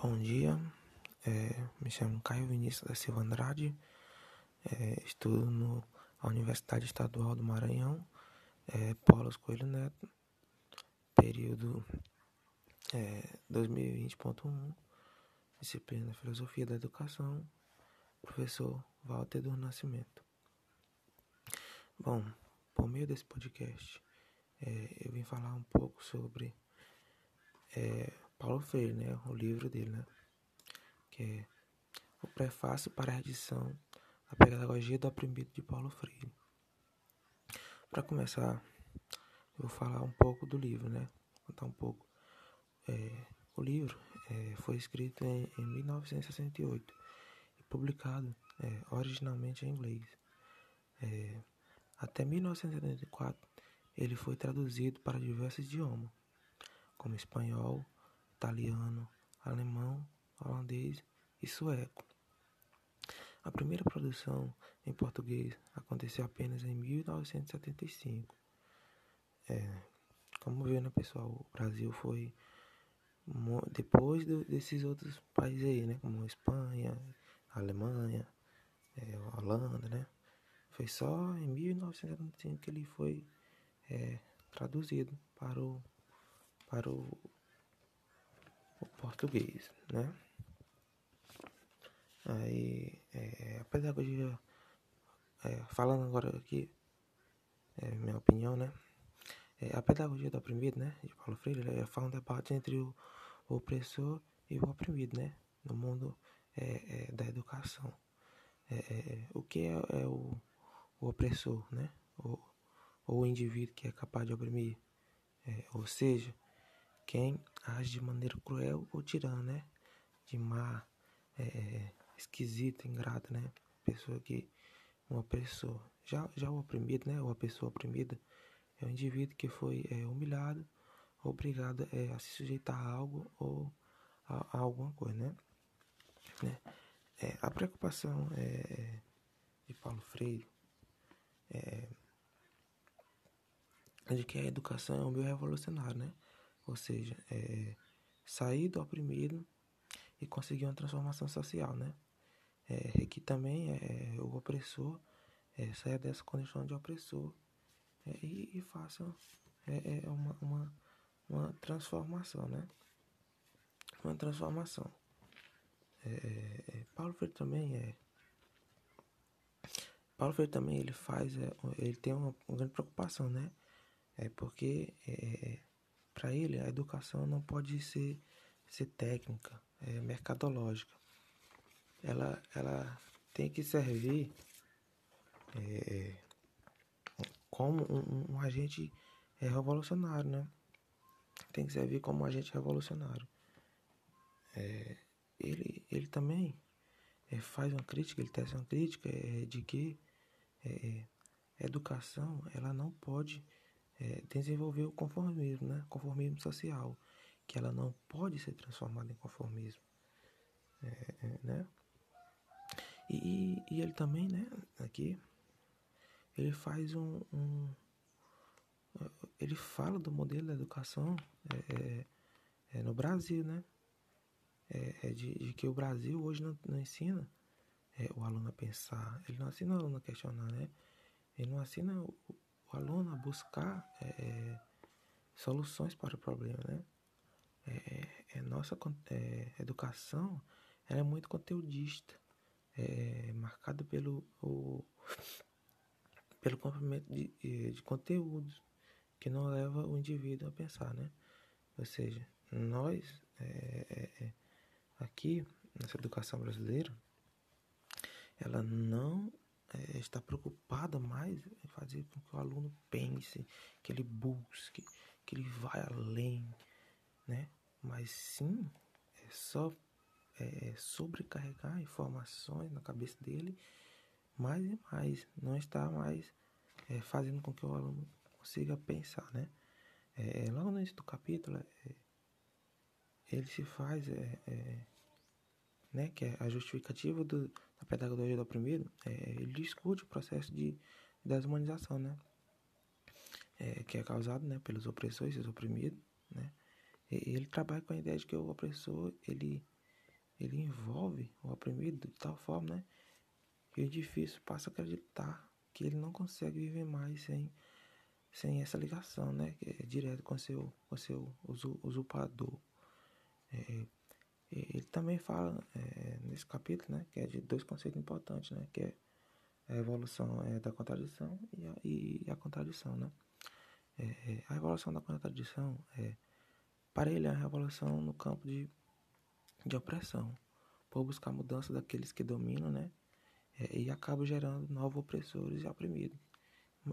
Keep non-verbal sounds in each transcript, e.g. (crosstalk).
Bom dia, é, me chamo Caio Vinícius da Silva Andrade, é, estudo na Universidade Estadual do Maranhão, é, Paulo Coelho Neto, período é, 2020.1, disciplina Filosofia da Educação, professor Walter do Nascimento. Bom, por meio desse podcast, é, eu vim falar um pouco sobre é, Paulo Freire, né? O livro dele, né? Que é o prefácio para a edição A Pedagogia do Oprimido de Paulo Freire. Para começar, eu vou falar um pouco do livro, né? Contar um pouco. É, o livro é, foi escrito em, em, 1968 e publicado é, originalmente em inglês. É, até 1974, ele foi traduzido para diversos idiomas, como espanhol, italiano, alemão, holandês e sueco. A primeira produção em português aconteceu apenas em 1975. É, como viu, né, pessoal? O Brasil foi depois do, desses outros países aí, né, como Espanha, Alemanha, é, Holanda, né? Foi só em 1975 que ele foi é, traduzido para o para o o português, né? Aí, é, a pedagogia, é, falando agora aqui, é, minha opinião, né? É, a pedagogia do oprimido, né? De Paulo Freire, é, fala um debate entre o, o, opressor e o oprimido, né? No mundo é, é, da educação. É, o que é, o, o, opressor, né? O, ou o indivíduo que é capaz de oprimir. ou seja, quem age de maneira cruel ou tirana, né? De má, é, esquisita, ingrata, né? Pessoa que um opressor. Já, já o oprimido, né? Ou a pessoa oprimida é o indivíduo que foi é, humilhado, obrigado é, a se sujeitar a algo ou a, a alguma coisa, né? né? É, a preocupação é, de Paulo Freire é, de que a educação é um meio revolucionário, né? Ou seja, é, sair do oprimido e conseguir uma transformação social, né? É, que também é, o opressor é, saia dessa condição de opressor é, e, e, faça é, é, uma, uma, uma transformação, né? Uma transformação. É, Paulo Freire também é Paulo Freire também ele faz ele tem uma, uma grande preocupação, né? É porque é, para ele, a educação não pode ser, ser técnica, é mercadológica. Ela, ela tem que servir é, como um, um, agente revolucionário, né? Tem que servir como um agente revolucionário. É, ele, ele também é, faz uma crítica, ele tece uma crítica é, de que é, a educação ela não pode é, desenvolver o conformismo, né? Conformismo social, que ela não pode ser transformada em conformismo, é, é, né? E, e, ele também, né? Aqui ele faz um, um ele fala do modelo da educação é, é, é no Brasil, né? É, de, de, que o Brasil hoje não, não ensina o aluno a pensar, ele não ensina o aluno a questionar, né? Ele não ensina o aluno a buscar é, é, soluções para o problema, né? É, é nossa é, educação é muito conteudista, é, marcada pelo o, pelo comprimento de, de conteúdos que não leva o indivíduo a pensar, né? Ou seja, nós é, é, aqui nessa educação brasileira, ela não é, está preocupada mais em fazer com que o aluno pense, que ele busque, que ele vá além, né? Mas sim, é só é, sobrecarregar informações na cabeça dele mais e mais, não está mais é, fazendo com que o aluno consiga pensar, né? É, logo no início do capítulo, é, ele se faz, é, é, né, que é a justificativa do, a pedagogia do oprimido, é, ele discute o processo de desumanização, né? É, que é causado né, pelos opressores, os oprimidos, né? E ele trabalha com a ideia de que o opressor, ele, ele envolve o oprimido de tal forma, né, que o edifício passa a acreditar que ele não consegue viver mais sem, sem essa ligação, né, é direto com seu, com seu usurpador. É, ele também fala é, nesse capítulo, né, que é de dois conceitos importantes, né, que é a evolução é, da contradição e a, e a contradição, né. É, é a evolução da contradição é, para ele, é a revolução no campo de, de opressão, por buscar mudança daqueles que dominam, né, é, e acaba gerando novos opressores e oprimidos.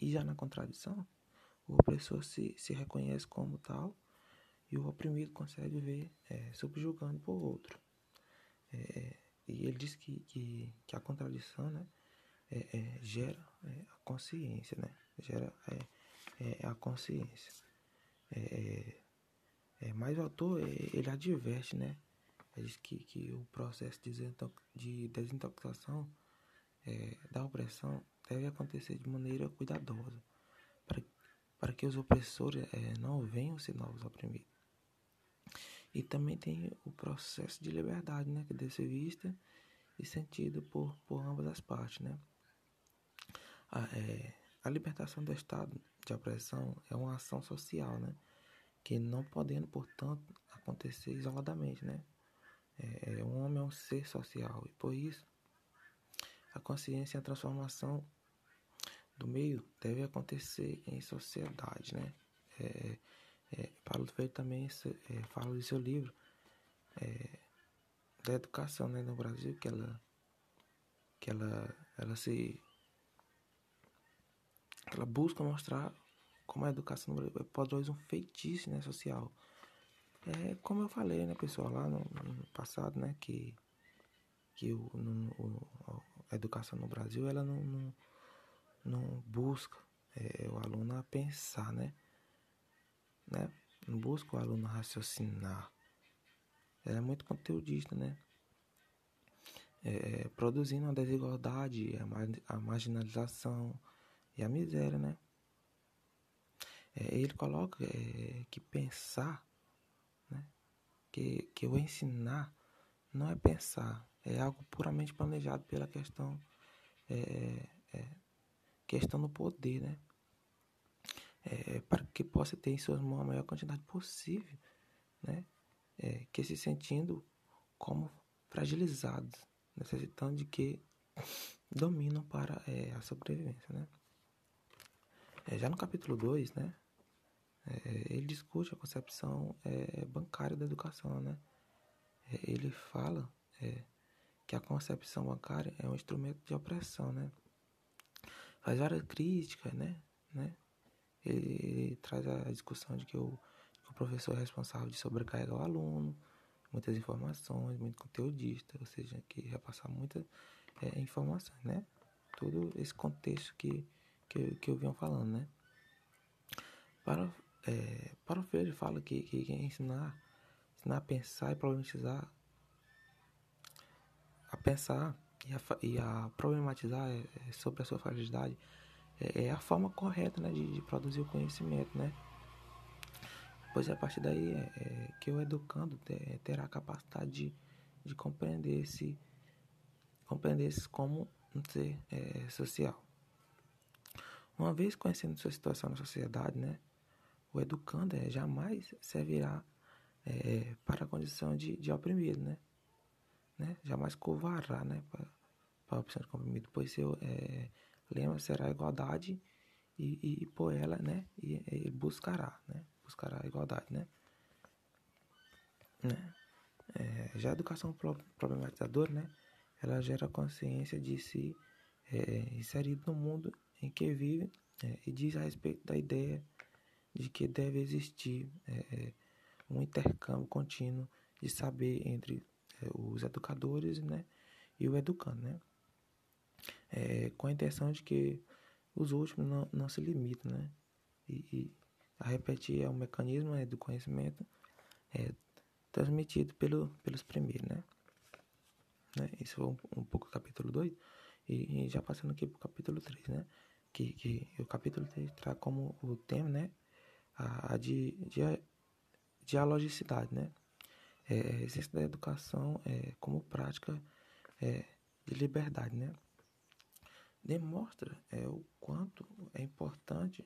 E já na contradição, o opressor se, se reconhece como tal o oprimido consegue ver é, subjugando por outro. É, e ele diz que, que, que, a contradição né, é, é gera é, a consciência, né? gera é, a consciência. É, mas o autor ele adverte, né? Ele diz que, que o processo de desintoxicação da opressão deve acontecer de maneira cuidadosa, para, para que os opressores não venham ser novos oprimidos. E também tem o processo de liberdade, né, que deve ser vista e sentido por, por ambas as partes, né. A, é, a libertação do estado de opressão é uma ação social, né, que não podendo, portanto, acontecer isoladamente, né. É, é um homem é um ser social e por isso a consciência e a transformação do meio deve acontecer em sociedade, né. É, é, Paulo Freire também é, fala em seu livro é, da educação né, no Brasil, que ela, que ela, ela se ela busca mostrar como a educação no Brasil produz um feitiço né, social. É como eu falei, né, pessoal, lá no, no passado, né, que, que o, no, o, a educação no Brasil ela não, não, não busca é, o aluno a pensar, né? Né? Não busca o aluno raciocinar. Ela é muito conteudista, né? É, é produzindo a desigualdade, a, marginalização e a miséria, né? É, ele coloca é, que pensar, né? Que, que o ensinar não é pensar, é algo puramente planejado pela questão, é, é, questão do poder, né? É, para que possa ter em suas mãos a maior quantidade possível, né? É, que se sentindo como fragilizados, necessitando de que (laughs) dominam para é, a sobrevivência, né? Já no capítulo 2, né? Ele discute a concepção bancária da educação, né? ele fala que a concepção bancária é um instrumento de opressão, né? Faz várias críticas, né? né? Ele, traz a discussão de que o, que o, professor é responsável de sobrecarregar o aluno, muitas informações, muito conteudista, ou seja, que repassar muitas é, informações, né? Todo esse contexto que, que, que eu vinha falando, né? Para, é, para o Freire fala que, que, que ensinar, ensinar a pensar e problematizar, a pensar e a, e a problematizar é, é sobre a sua fragilidade é, é a forma correta né, de, de, produzir o conhecimento, né? Pois é a partir daí é, é que o educando terá a capacidade de, de compreender esse compreender esse como um ser é, social. Uma vez conhecendo sua situação na sociedade, né, o educando é, jamais servirá é, para a condição de, de oprimido, né? né? Jamais covará né, para, para a opção de oprimido, pois seu é, lema será igualdade e, e, e por ela, né, e, e, buscará, né, buscará a igualdade, né. né? É, já a educação problematizadora, né, ela gera consciência de si é, inserido no mundo em que vive é, e diz a respeito da ideia de que deve existir é, é, um intercâmbio contínuo de saber entre é, os educadores, né, e o educando, né é, com a intenção de que os últimos não, não se limitem, né? E, e a repetir é um mecanismo né, do conhecimento é, transmitido pelo, pelos primeiros, né? né? Isso foi um, um pouco do capítulo 2 e, e, já passando aqui para o capítulo 3, né? Que, que o capítulo 3 traz como o tema, né? A, a di, di, dialogicidade, né? é, a da educação é, como prática é, de liberdade, né? Demonstra é, o quanto é importante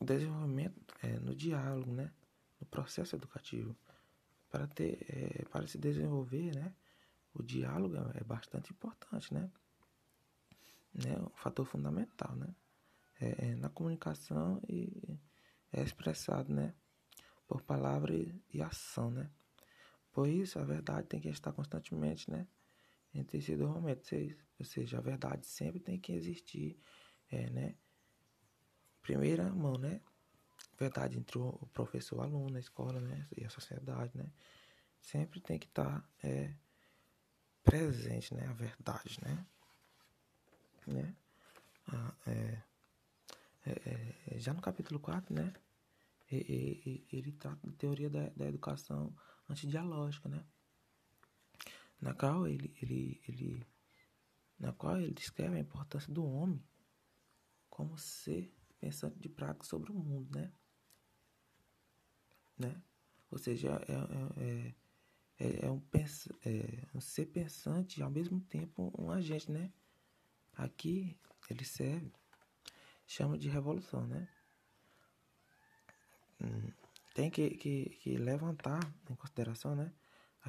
o desenvolvimento é, no diálogo, né? No processo educativo. Para, ter, é, para se desenvolver, né? O diálogo é, é bastante importante, né? né? Um fator fundamental, né? É, é, na comunicação e é expressado, né? Por palavra e, e ação, né? Por isso, a verdade tem que estar constantemente, né? Entre esses dois momentos. Ou seja, a verdade sempre tem que existir, é, né? Primeira mão, né? Verdade entre o professor, o aluno, a escola, né? E a sociedade, né? Sempre tem que estar é, presente, né? A verdade, né? né? Ah, é, é, é, já no capítulo 4, né? ele, trata da teoria da, da educação antidialógica, né? Na qual ele, ele, ele, na qual ele descreve a importância do homem como ser pensante de prática sobre o mundo, né? né? Ou seja, é, é, é, é um, é um ser pensante e ao mesmo tempo um agente, né? Aqui ele serve, chama de revolução, né? Hum, tem que, que, que levantar em consideração, né?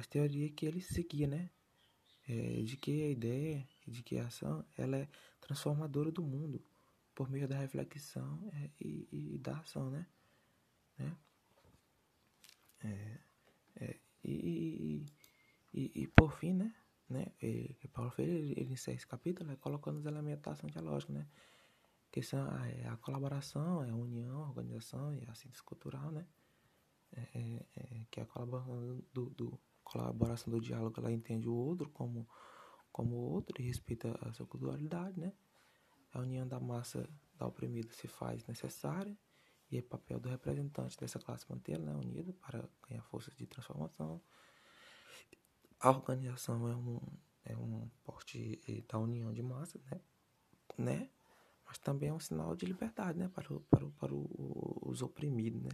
As teorias que ele seguia, né? É, de que a ideia, de que a ação, ela é transformadora do mundo por meio da reflexão é, e, e, da ação, né? né? É, é, e, e, e, por fim, né? né? E, Paulo Freire ele, encerra esse capítulo né? colocando os elementos da ação dialógica, né? Que são a, é a colaboração, é a união, a organização e a síntese cultural, né? Que é a colaboração do, do, colaboração do diálogo, ela entende o outro como como outro e respeita a sua culturalidade, né? A união da massa da oprimida se faz necessária e é papel do representante dessa classe mantê-la né, unida para ganhar forças de transformação. A organização é um, é um porte da união de massa, né? né? Mas também é um sinal de liberdade, né? Para, o, para, o, para o, os oprimidos, né?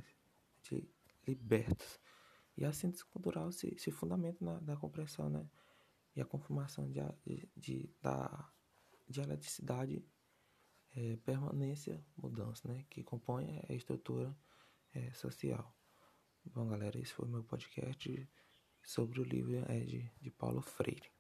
De libertos. E a síntese cultural se, se fundamenta na, na compreensão, né? E a confirmação de, de, de da dialeticidade é, permanência, mudança, né? Que compõe a estrutura é, social. Bom, galera, esse foi meu podcast sobre o livro é, de, de Paulo Freire.